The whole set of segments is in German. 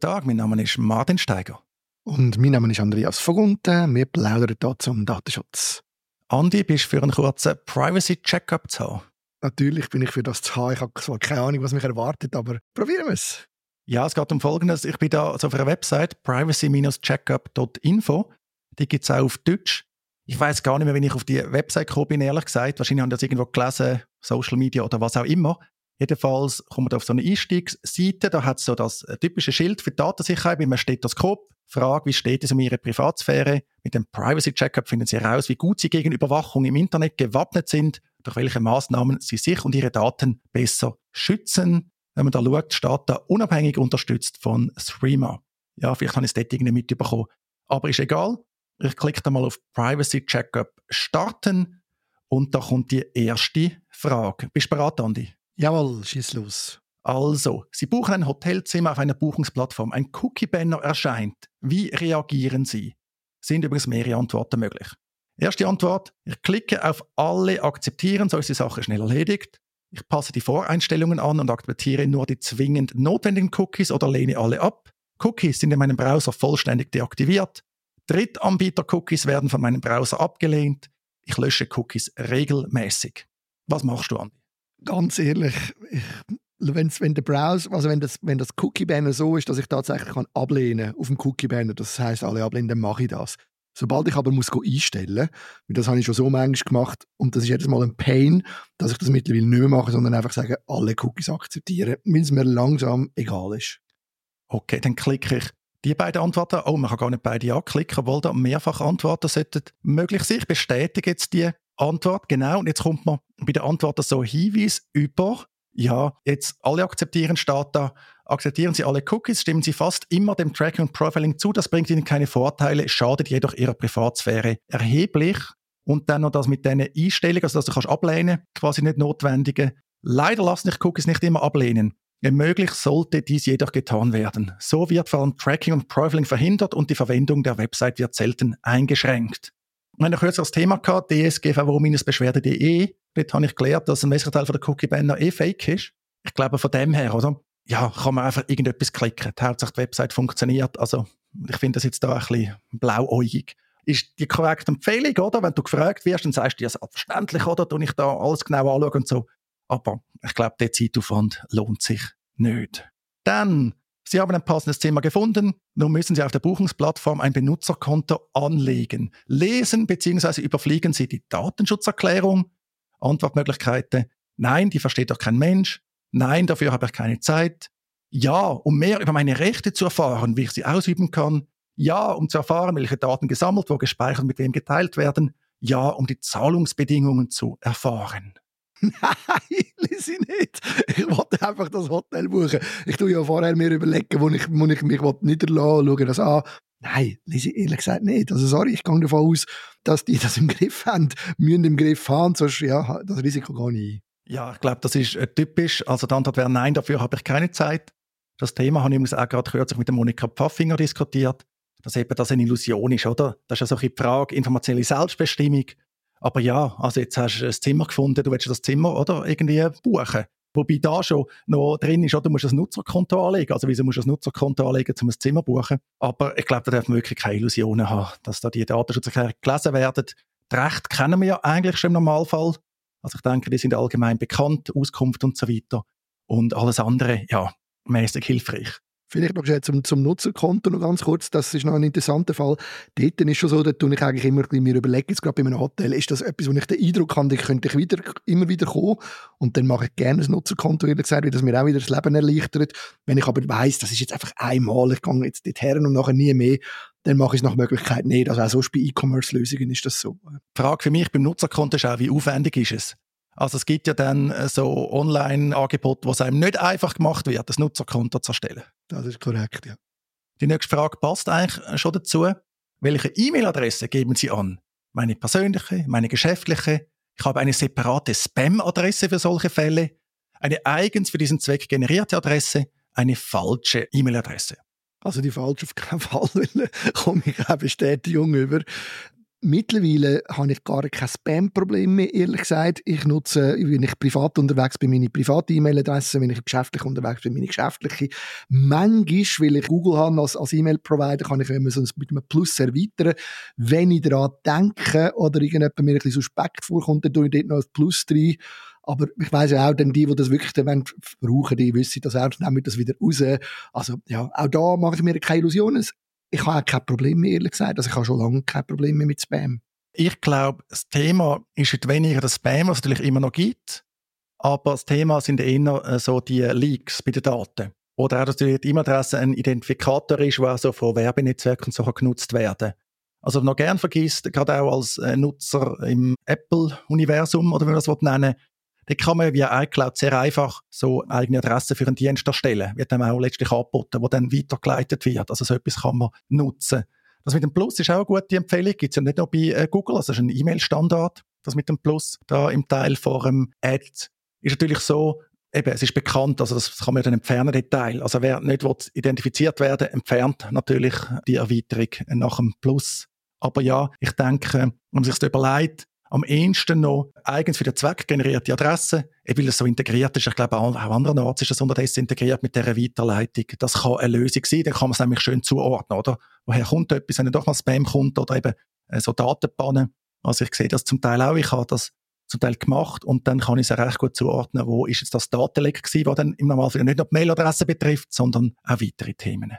Guten Tag, mein Name ist Martin Steiger. Und mein Name ist Andreas Vogunten. Wir plaudern hier zum Datenschutz. Andi, bist du für einen kurzen Privacy-Checkup zu haben? Natürlich bin ich für das zu haben. Ich habe zwar keine Ahnung, was mich erwartet, aber probieren wir es. Ja, es geht um Folgendes. Ich bin da also auf einer Website, privacy-checkup.info. Die gibt es auch auf Deutsch. Ich weiß gar nicht mehr, wenn ich auf die Website gekommen bin, ehrlich gesagt. Wahrscheinlich haben das irgendwo gelesen, Social Media oder was auch immer. Jedenfalls kommt man auf so eine Einstiegsseite, da hat es so das typische Schild für die Datensicherheit mit einem Stethoskop. Frage, wie steht es um Ihre Privatsphäre? Mit dem Privacy Checkup finden Sie heraus, wie gut Sie gegen Überwachung im Internet gewappnet sind, durch welche Maßnahmen Sie sich und Ihre Daten besser schützen. Wenn man da schaut, steht da unabhängig unterstützt von Threema. Ja, vielleicht habe ich es dort irgendwie mitbekommen. Aber ist egal. Ich klicke da mal auf Privacy Checkup starten und da kommt die erste Frage. Bist du bereit, Andi? Jawohl, schieß los. Also, Sie buchen ein Hotelzimmer auf einer Buchungsplattform. Ein Cookie-Banner erscheint. Wie reagieren Sie? Sind übrigens mehrere Antworten möglich. Erste Antwort, ich klicke auf alle akzeptieren, so ist die Sache schnell erledigt. Ich passe die Voreinstellungen an und akzeptiere nur die zwingend notwendigen Cookies oder lehne alle ab. Cookies sind in meinem Browser vollständig deaktiviert. Drittanbieter-Cookies werden von meinem Browser abgelehnt. Ich lösche Cookies regelmäßig. Was machst du, Andi? Ganz ehrlich, ich, wenn's, wenn der Browser, also wenn das, wenn das Cookie-Banner so ist, dass ich tatsächlich kann ablehnen auf dem Cookie-Banner, das heißt alle ablehnen, dann mache ich das. Sobald ich aber muss einstellen muss, das habe ich schon so manchmal gemacht und das ist jedes Mal ein Pain, dass ich das mittlerweile nicht mehr mache, sondern einfach sage, alle Cookies akzeptieren, weil es mir langsam egal ist. Okay, dann klicke ich die beiden Antworten. Oh, man kann gar nicht beide anklicken, obwohl da mehrfach Antworten sollten möglich sein. Ich bestätige jetzt die Antwort, genau. Und jetzt kommt man bei der Antwort so Hinweis über, ja, jetzt alle akzeptieren da, akzeptieren Sie alle Cookies, stimmen Sie fast immer dem Tracking und Profiling zu, das bringt Ihnen keine Vorteile, schadet jedoch Ihrer Privatsphäre erheblich. Und dann noch das mit diesen Einstellungen, also dass du kannst ablehnen, quasi nicht notwendige. Leider lassen sich Cookies nicht immer ablehnen. Wenn möglich, sollte dies jedoch getan werden. So wird vor allem Tracking und Profiling verhindert und die Verwendung der Website wird selten eingeschränkt. Wir haben ein kürzeres Thema gehabt, dsgvwo-beschwerde.de. Dort habe ich gelernt, dass ein wesentlicher Teil der Cookie-Banner eh fake ist. Ich glaube, von dem her, oder? Ja, kann man einfach irgendetwas klicken. Die Hauptsache die Website funktioniert. Also, ich finde das jetzt da ein bisschen blauäugig. Ist die korrekte Empfehlung, oder? Wenn du gefragt wirst, dann sagst du ja selbstverständlich, oder? Du ich da alles genau anschauen und so. Aber ich glaube, der Zeitaufwand lohnt sich nicht. Dann Sie haben ein passendes Zimmer gefunden, nun müssen Sie auf der Buchungsplattform ein Benutzerkonto anlegen. Lesen bzw. überfliegen Sie die Datenschutzerklärung. Antwortmöglichkeiten. Nein, die versteht doch kein Mensch. Nein, dafür habe ich keine Zeit. Ja, um mehr über meine Rechte zu erfahren, wie ich sie ausüben kann. Ja, um zu erfahren, welche Daten gesammelt, wo gespeichert, mit wem geteilt werden. Ja, um die Zahlungsbedingungen zu erfahren. Nein, ich nicht. Ich wollte einfach das Hotel buchen. Ich tue ja vorher mir überlegen, wo ich, wo ich mich niederlassen schaue das an. Nein, ich ehrlich gesagt nicht. Also sorry, ich gehe davon aus, dass die das im Griff haben, müssen im Griff haben, sonst ja, das Risiko gar nicht Ja, ich glaube, das ist äh, typisch. Also die Antwort wäre nein, dafür habe ich keine Zeit. Das Thema habe ich auch gerade kürzlich mit der Monika Pfaffinger diskutiert, dass eben das eine Illusion ist, oder? Das ist ja so ein die Frage, informationelle Selbstbestimmung. Aber ja, also jetzt hast du ein Zimmer gefunden, du willst das Zimmer oder irgendwie buchen. Wobei da schon noch drin ist, du musst ein Nutzerkonto anlegen. Also wieso musst du ein Nutzerkonto anlegen, um ein Zimmer zu buchen? Aber ich glaube, da darf man wirklich keine Illusionen haben, dass da die Datenschutzerklärungen gelesen werden. Das Recht kennen wir ja eigentlich schon im Normalfall. Also ich denke, die sind allgemein bekannt, Auskunft und so weiter. Und alles andere, ja, mäßig hilfreich. Vielleicht noch zum, zum Nutzerkonto noch ganz kurz. Das ist noch ein interessanter Fall. Dort ist schon so, da tue ich eigentlich immer mir überlegen, jetzt gerade bei einem Hotel, ist das etwas, wo ich den Eindruck habe, ich könnte ich wieder, immer wieder kommen. Und dann mache ich gerne ein Nutzerkonto, ehrlich gesagt, weil das mir auch wieder das Leben erleichtert. Wenn ich aber weiss, das ist jetzt einfach einmal, ich gehe jetzt dorthin und nachher nie mehr, dann mache ich es nach Möglichkeit nicht. Also auch sonst bei E-Commerce-Lösungen ist das so. Die Frage für mich beim Nutzerkonto ist auch, wie aufwendig ist es? Also es gibt ja dann äh, so Online-Angebote, wo es einem nicht einfach gemacht wird, das Nutzerkonto zu erstellen. Das ist korrekt, ja. Die nächste Frage passt eigentlich schon dazu. Welche E-Mail-Adresse geben Sie an? Meine persönliche, meine geschäftliche? Ich habe eine separate Spam-Adresse für solche Fälle, eine eigens für diesen Zweck generierte Adresse, eine falsche E-Mail-Adresse. Also die falsche auf keinen Fall, komme ich auch Bestätigung über Mittlerweile habe ich gar kein Spam-Problem mehr, ehrlich gesagt. Ich nutze, wenn ich privat unterwegs bin, meine private E-Mail-Adresse, wenn ich geschäftlich unterwegs bin, meine geschäftliche. Manchmal, weil ich Google habe als, als E-Mail-Provider, kann ich immer so mit einem Plus erweitern. Wenn ich daran denke oder irgendjemand mir ein bisschen suspekt vorkommt, dann tue ich dort noch ein Plus rein. Aber ich weiss ja auch, denn die, die das wirklich dann brauchen, die wissen das auch, nehmen das wieder raus. Also, ja, auch da mache ich mir keine Illusionen ich habe auch kein Problem mehr, ehrlich gesagt. Also ich habe schon lange kein Problem mehr mit Spam. Ich glaube, das Thema ist nicht weniger das Spam, was es natürlich immer noch gibt, aber das Thema sind eher äh, so die Leaks bei den Daten. Oder auch, dass die E-Mail-Adresse ein Identifikator ist, der also von Werbenetzwerken so genutzt werden Also noch gern vergisst, gerade auch als äh, Nutzer im Apple-Universum, oder wie man das nennen da kann man via iCloud sehr einfach so eigene Adressen für einen Dienst erstellen, wird dann auch letztlich angeboten, wo dann weitergeleitet wird. Also so etwas kann man nutzen. Das mit dem Plus ist auch eine gute Empfehlung. Gibt es ja nicht nur bei äh, Google, also ist ein E-Mail-Standard, das mit dem Plus da im Teil vor dem Ad. Ist natürlich so, eben, es ist bekannt, also das kann man dann entfernen, Detail. Also wer nicht will, identifiziert werden entfernt natürlich die Erweiterung nach dem Plus. Aber ja, ich denke, wenn man sich das überlegt, am ehesten noch eigens für den Zweck generierte Adresse, weil es so integriert ist. Ich glaube, auch andernorts ist das unterdessen integriert mit dieser Weiterleitung. Das kann eine Lösung sein, dann kann man es nämlich schön zuordnen, oder? Woher kommt etwas, wenn doch mal Spam kommt oder eben äh, so Datenbannen. Also ich sehe das zum Teil auch, ich habe das zum Teil gemacht und dann kann ich es recht gut zuordnen, wo ist jetzt das Datenleck gewesen, was dann im Normalfall nicht nur die Mailadresse betrifft, sondern auch weitere Themen.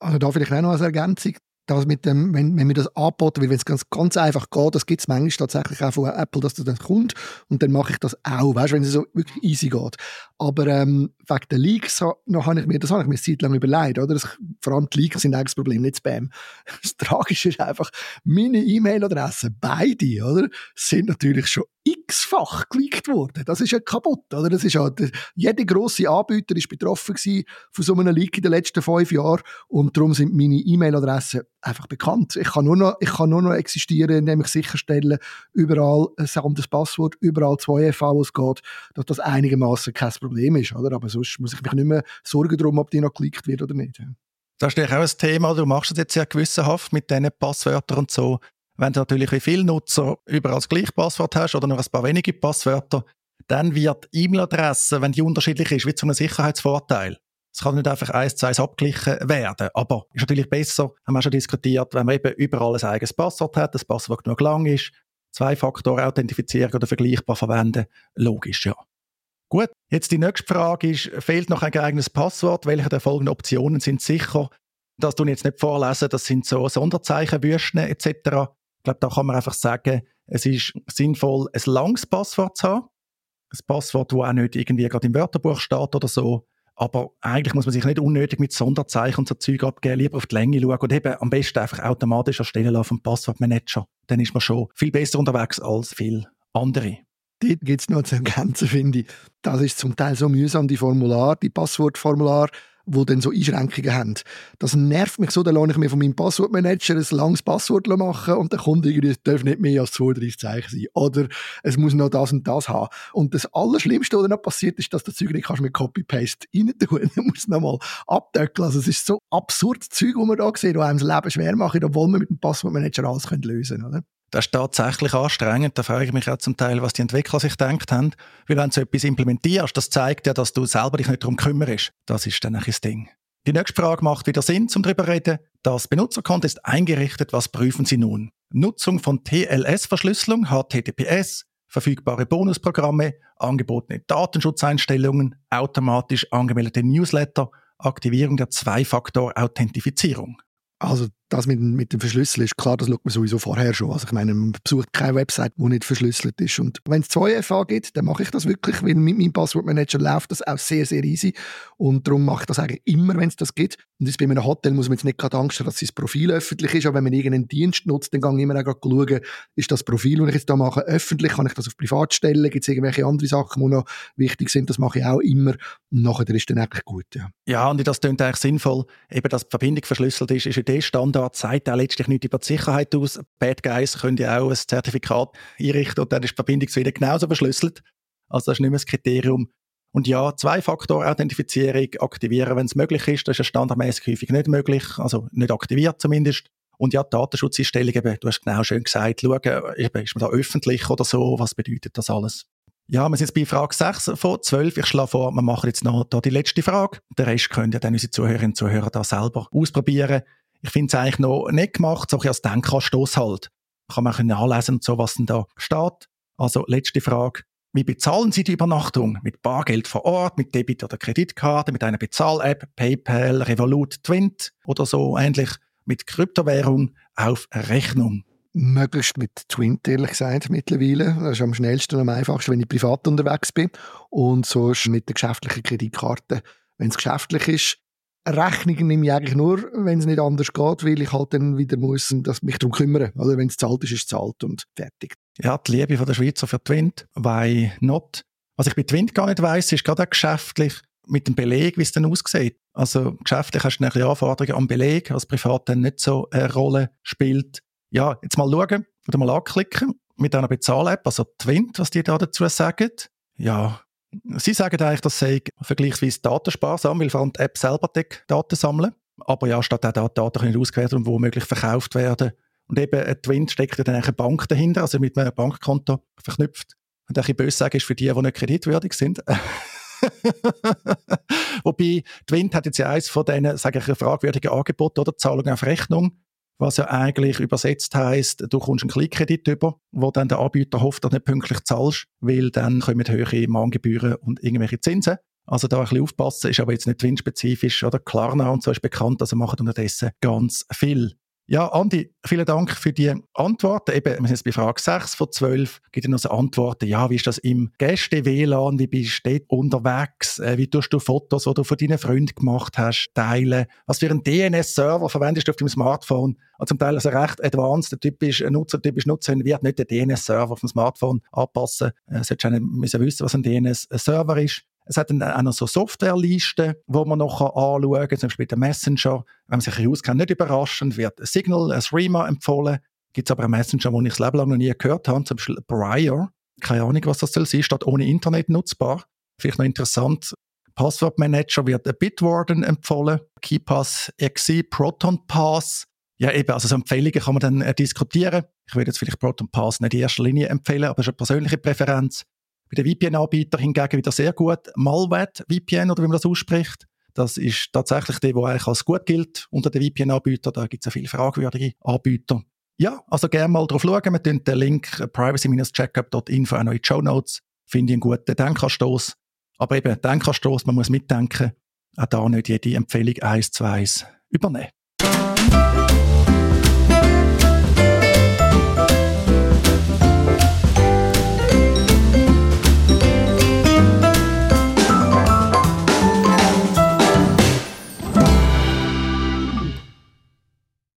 Also da vielleicht auch noch als Ergänzung das mit dem, wenn, wenn wir das anboten, weil wenn es ganz, ganz einfach geht, das gibt es manchmal tatsächlich auch von Apple, dass das dann kommt und dann mache ich das auch, weißt, wenn es so wirklich easy geht. Aber ähm, wegen der Leaks noch habe ich mir, das habe ich mir eine Zeit lang überlegt, oder? Das, vor allem die Leaks sind eigentlich das Problem, nicht Spam. Das Tragische ist einfach, meine E-Mail-Adressen, beide, oder, sind natürlich schon x-fach geleakt worden. Das ist ja kaputt, oder? Das ist ja, jeder grosse Anbieter ist betroffen gewesen von so einem Leak in den letzten fünf Jahren und darum sind meine E-Mail-Adressen einfach bekannt. Ich kann nur noch, ich kann nur noch existieren, indem ich sicherstelle, überall ein anderes Passwort, überall 2FA, wo es geht, dass das einigermaßen kein Problem ist, oder? Aber sonst muss ich mich nicht mehr sorgen darum, ob die noch geleakt wird oder nicht. Das ist natürlich auch ein Thema, du machst es jetzt sehr gewissenhaft mit diesen Passwörtern und so. Wenn du natürlich wie viele Nutzer überall das gleiche Passwort hast oder nur ein paar wenige Passwörter, dann wird E-Mail-Adresse, wenn die unterschiedlich ist, wie zu einem Sicherheitsvorteil. Es kann nicht einfach eins zu eins abgeglichen werden. Aber ist natürlich besser, haben wir schon diskutiert, wenn man eben überall ein eigenes Passwort hat, das Passwort genug lang ist, Zwei-Faktor-Authentifizierung oder vergleichbar verwenden. Logisch, ja. Gut, jetzt die nächste Frage ist, fehlt noch ein geeignetes Passwort? Welche der folgenden Optionen sind sicher? Das tun jetzt nicht vorlesen, das sind so Sonderzeichen, Wüsten etc. Ich glaube, da kann man einfach sagen, es ist sinnvoll, ein langes Passwort zu haben. Ein Passwort, das auch nicht irgendwie gerade im Wörterbuch steht oder so. Aber eigentlich muss man sich nicht unnötig mit Sonderzeichen und so Zeug abgeben, lieber auf die Länge schauen und eben am besten einfach automatisch erstellen lassen vom Passwortmanager. Dann ist man schon viel besser unterwegs als viele andere. Dort gibt es noch zu ergänzen, finde ich. Das ist zum Teil so mühsam, die Formular, die Passwortformular die dann so Einschränkungen haben. Das nervt mich so, dann lasse ich mir von meinem Passwortmanager ein langes Passwort machen und dann kommt irgendwie, es darf nicht mehr als 32 Zeichen sein. Oder es muss noch das und das haben. Und das Allerschlimmste, was dann noch passiert, ist, dass das Zeug nicht kannst mit Copy-Paste rein tun. Du musst nochmal abdeckeln. Also es ist so absurd Zeug, das man da sieht, das einem das Leben schwer macht, obwohl man mit dem Passwortmanager alles lösen oder? Das ist tatsächlich anstrengend. Da frage ich mich auch zum Teil, was die Entwickler sich gedacht haben. Weil wenn du so etwas implementierst, das zeigt ja, dass du selber dich nicht darum kümmerst. Das ist dann ein das Ding. Die nächste Frage macht wieder Sinn, zum darüber reden. Das Benutzerkonto ist eingerichtet. Was prüfen Sie nun? Nutzung von TLS-Verschlüsselung, HTTPS, verfügbare Bonusprogramme, angebotene Datenschutzeinstellungen, automatisch angemeldete Newsletter, Aktivierung der Zwei-Faktor-Authentifizierung. Also das mit, mit dem Verschlüsseln ist klar, das schaut man sowieso vorher schon. Also ich meine, man besucht keine Website, die nicht verschlüsselt ist. Und wenn es 2FA gibt, dann mache ich das wirklich, weil mit meinem Passwortmanager läuft das auch sehr, sehr easy. Und darum mache ich das eigentlich immer, wenn es das gibt. Und jetzt bei einem Hotel muss man jetzt nicht gerade Angst haben, dass sein Profil öffentlich ist, aber wenn man irgendeinen Dienst nutzt, dann gehe ich immer auch gerade schauen, ist das Profil, das ich jetzt da mache, öffentlich, kann ich das auf privat stellen, gibt es irgendwelche andere Sachen, die noch wichtig sind, das mache ich auch immer. Und nachher ist dann eigentlich gut, ja. Ja, und das klingt eigentlich sinnvoll, eben, dass die Verbindung verschlüsselt ist, ist in Standard Zertifikat sagt auch letztlich nicht über die Sicherheit aus. Bad Guys können ja auch ein Zertifikat einrichten und dann ist die Verbindung ihnen genauso verschlüsselt. Also das ist nicht mehr das Kriterium. Und ja, Zwei-Faktor-Authentifizierung aktivieren, wenn es möglich ist. Das ist ja standardmäßig häufig nicht möglich, also nicht aktiviert zumindest. Und ja, die Datenschutzeinstellung, eben, du hast genau schön gesagt, schauen, ist man da öffentlich oder so, was bedeutet das alles? Ja, wir sind jetzt bei Frage 6 von 12. Ich schlage vor, wir machen jetzt noch da die letzte Frage. Den Rest können ja dann unsere Zuhörerinnen und Zuhörer da selber ausprobieren. Ich finde es eigentlich noch nicht gemacht, so ein als Denkanstoss halt. Kann man nachlesen und so, was denn da steht. Also, letzte Frage. Wie bezahlen Sie die Übernachtung? Mit Bargeld vor Ort, mit Debit- oder Kreditkarte, mit einer Bezahl-App, PayPal, Revolut, Twint oder so ähnlich, mit Kryptowährung auf Rechnung? möglichst mit Twint, ehrlich gesagt, mittlerweile. Das ist am schnellsten und am einfachsten, wenn ich privat unterwegs bin. Und so ist mit der geschäftlichen Kreditkarte, wenn es geschäftlich ist. Rechnungen nehme ich eigentlich nur, wenn es nicht anders geht, weil ich halt dann wieder muss dass mich darum kümmern. Also wenn es zahlt ist, ist es zahlt und fertig. Ja, die Liebe von der Schweizer für Twint, why not? Was ich bei Twint gar nicht weiss, ist gerade auch geschäftlich mit dem Beleg, wie es dann aussieht. Also geschäftlich hast du ein Anforderungen am Beleg, was privat dann nicht so eine Rolle spielt ja, jetzt mal schauen oder mal anklicken mit einer Bezahl-App, also Twint, was die da dazu sagen. Ja, sie sagen eigentlich, das sei vergleichsweise datensparsam, weil vor allem die App selber die Daten sammeln. Aber ja, statt auch Daten können ausgewertet und womöglich verkauft werden. Und eben ein Twint steckt dann eine Bank dahinter, also mit einem Bankkonto verknüpft. Und ein bisschen böse sagen ist für die, die nicht kreditwürdig sind. Wobei, Twint hat jetzt ja eins von diesen, sage ich, fragwürdigen Angeboten oder Zahlungen auf Rechnung was ja eigentlich übersetzt heißt, du kommst einen Klickkredit über, wo dann der Anbieter hofft, dass du nicht pünktlich zahlst, weil dann kommen höhere Mahngebühren und irgendwelche Zinsen. Also da ein bisschen aufpassen, ist aber jetzt nicht windspezifisch oder Klarna und so ist bekannt, also machen unterdessen ganz viel. Ja, Andi, vielen Dank für die Antworten. Eben, wir sind jetzt bei Frage 6 von 12. Gibt es noch so Antworten? Ja, wie ist das im Gäste-WLAN? Wie bist du dort unterwegs? Äh, wie tust du Fotos, die du von deinen Freunden gemacht hast, teilen? Was für einen DNS-Server verwendest du auf deinem Smartphone? Also zum Teil also recht advanced, der typisch Nutzer, typisch Nutzer wird nicht den DNS-Server auf dem Smartphone anpassen. Äh, solltest wissen, was ein DNS-Server ist. Es hat dann auch noch so Softwarelisten, wo man noch anschauen kann, zum Beispiel der Messenger. Wenn man sich auskennt, nicht überraschend, wird Signal, ein Streamer empfohlen. Gibt es aber einen Messenger, den ich das Leben lang noch nie gehört habe, zum Beispiel Briar. Keine Ahnung, was das soll sein, steht ohne Internet nutzbar. Vielleicht noch interessant. Passwortmanager wird ein Bitwarden empfohlen, KeyPass XE, Proton Pass. Ja, eben, also so Empfehlungen kann man dann äh, diskutieren. Ich würde jetzt vielleicht Proton Pass nicht in erster Linie empfehlen, aber das ist eine persönliche Präferenz. Bei den VPN-Anbietern hingegen wieder sehr gut. Malwet VPN, oder wie man das ausspricht. Das ist tatsächlich der, der eigentlich als gut gilt unter den VPN-Anbietern. Da gibt es ja viele fragwürdige Anbieter. Ja, also gerne mal drauf schauen. Wir tun den Link privacy-checkup.info auch noch in die Show Notes. Finde ich einen guten Denkanstoss. Aber eben, Denkanstoss, man muss mitdenken. Auch da nicht jede Empfehlung eins zu eins übernehmen.